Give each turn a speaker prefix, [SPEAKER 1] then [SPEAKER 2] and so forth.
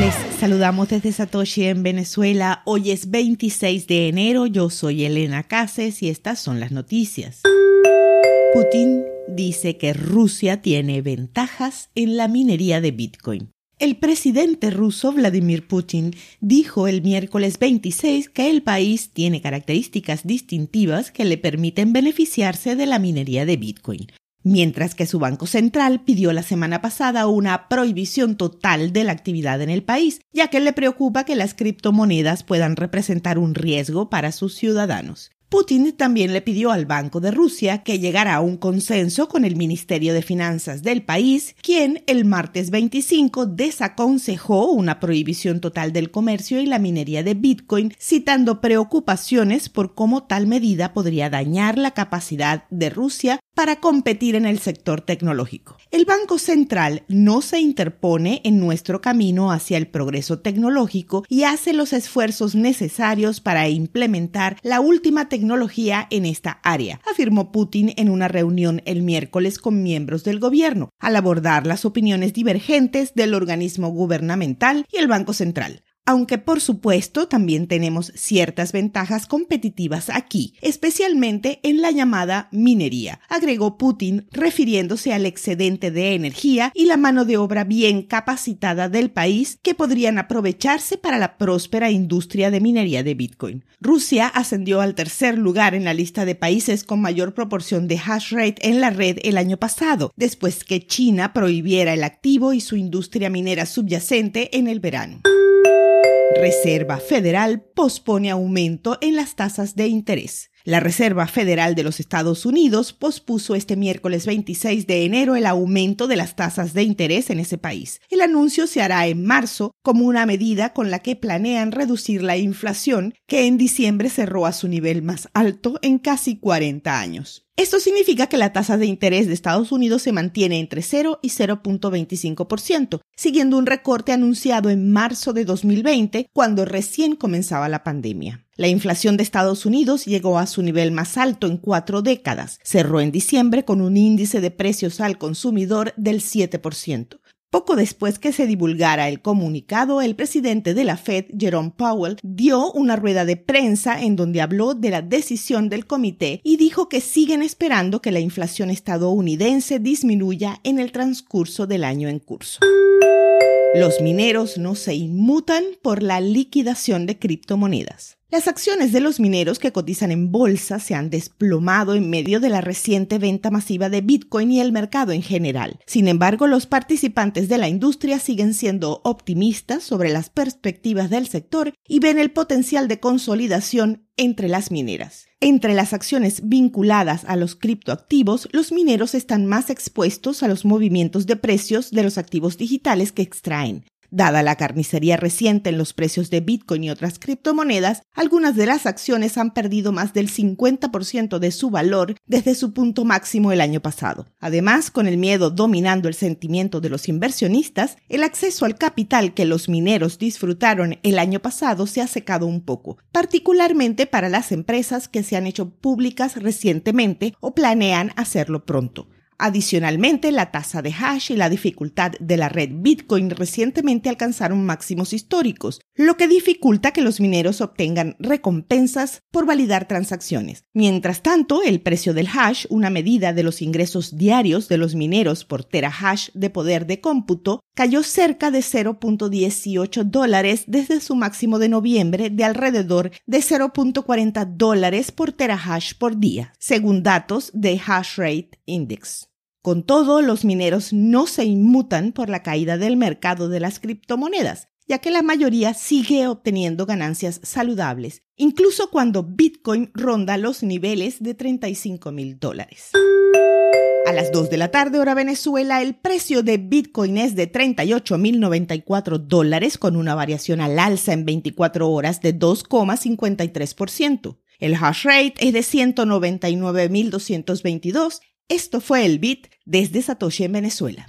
[SPEAKER 1] Les saludamos desde Satoshi en Venezuela. Hoy es 26 de enero. Yo soy Elena Cases y estas son las noticias. Putin dice que Rusia tiene ventajas en la minería de Bitcoin. El presidente ruso Vladimir Putin dijo el miércoles 26 que el país tiene características distintivas que le permiten beneficiarse de la minería de Bitcoin, mientras que su Banco Central pidió la semana pasada una prohibición total de la actividad en el país, ya que le preocupa que las criptomonedas puedan representar un riesgo para sus ciudadanos. Putin también le pidió al Banco de Rusia que llegara a un consenso con el Ministerio de Finanzas del país, quien el martes 25 desaconsejó una prohibición total del comercio y la minería de Bitcoin, citando preocupaciones por cómo tal medida podría dañar la capacidad de Rusia para competir en el sector tecnológico. El Banco Central no se interpone en nuestro camino hacia el progreso tecnológico y hace los esfuerzos necesarios para implementar la última tecnología en esta área, afirmó Putin en una reunión el miércoles con miembros del gobierno, al abordar las opiniones divergentes del organismo gubernamental y el Banco Central aunque por supuesto también tenemos ciertas ventajas competitivas aquí, especialmente en la llamada minería, agregó Putin refiriéndose al excedente de energía y la mano de obra bien capacitada del país que podrían aprovecharse para la próspera industria de minería de Bitcoin. Rusia ascendió al tercer lugar en la lista de países con mayor proporción de hash rate en la red el año pasado, después que China prohibiera el activo y su industria minera subyacente en el verano. Reserva Federal pospone aumento en las tasas de interés. La Reserva Federal de los Estados Unidos pospuso este miércoles 26 de enero el aumento de las tasas de interés en ese país. El anuncio se hará en marzo como una medida con la que planean reducir la inflación, que en diciembre cerró a su nivel más alto en casi 40 años. Esto significa que la tasa de interés de Estados Unidos se mantiene entre 0 y 0.25%, siguiendo un recorte anunciado en marzo de 2020, cuando recién comenzaba la pandemia. La inflación de Estados Unidos llegó a su nivel más alto en cuatro décadas. Cerró en diciembre con un índice de precios al consumidor del 7%. Poco después que se divulgara el comunicado, el presidente de la Fed, Jerome Powell, dio una rueda de prensa en donde habló de la decisión del comité y dijo que siguen esperando que la inflación estadounidense disminuya en el transcurso del año en curso. Los mineros no se inmutan por la liquidación de criptomonedas. Las acciones de los mineros que cotizan en bolsa se han desplomado en medio de la reciente venta masiva de Bitcoin y el mercado en general. Sin embargo, los participantes de la industria siguen siendo optimistas sobre las perspectivas del sector y ven el potencial de consolidación entre las mineras. Entre las acciones vinculadas a los criptoactivos, los mineros están más expuestos a los movimientos de precios de los activos digitales que extraen. Dada la carnicería reciente en los precios de Bitcoin y otras criptomonedas, algunas de las acciones han perdido más del 50% de su valor desde su punto máximo el año pasado. Además, con el miedo dominando el sentimiento de los inversionistas, el acceso al capital que los mineros disfrutaron el año pasado se ha secado un poco, particularmente para las empresas que se han hecho públicas recientemente o planean hacerlo pronto. Adicionalmente, la tasa de hash y la dificultad de la red Bitcoin recientemente alcanzaron máximos históricos, lo que dificulta que los mineros obtengan recompensas por validar transacciones. Mientras tanto, el precio del hash, una medida de los ingresos diarios de los mineros por terahash de poder de cómputo, cayó cerca de 0.18 dólares desde su máximo de noviembre de alrededor de 0.40 dólares por terahash por día, según datos de Hash Rate Index. Con todo, los mineros no se inmutan por la caída del mercado de las criptomonedas, ya que la mayoría sigue obteniendo ganancias saludables, incluso cuando Bitcoin ronda los niveles de 35 mil dólares. A las 2 de la tarde hora Venezuela, el precio de Bitcoin es de 38.094 dólares con una variación al alza en 24 horas de 2,53%. El hash rate es de 199.222 esto fue el Bit desde Satoshi en Venezuela.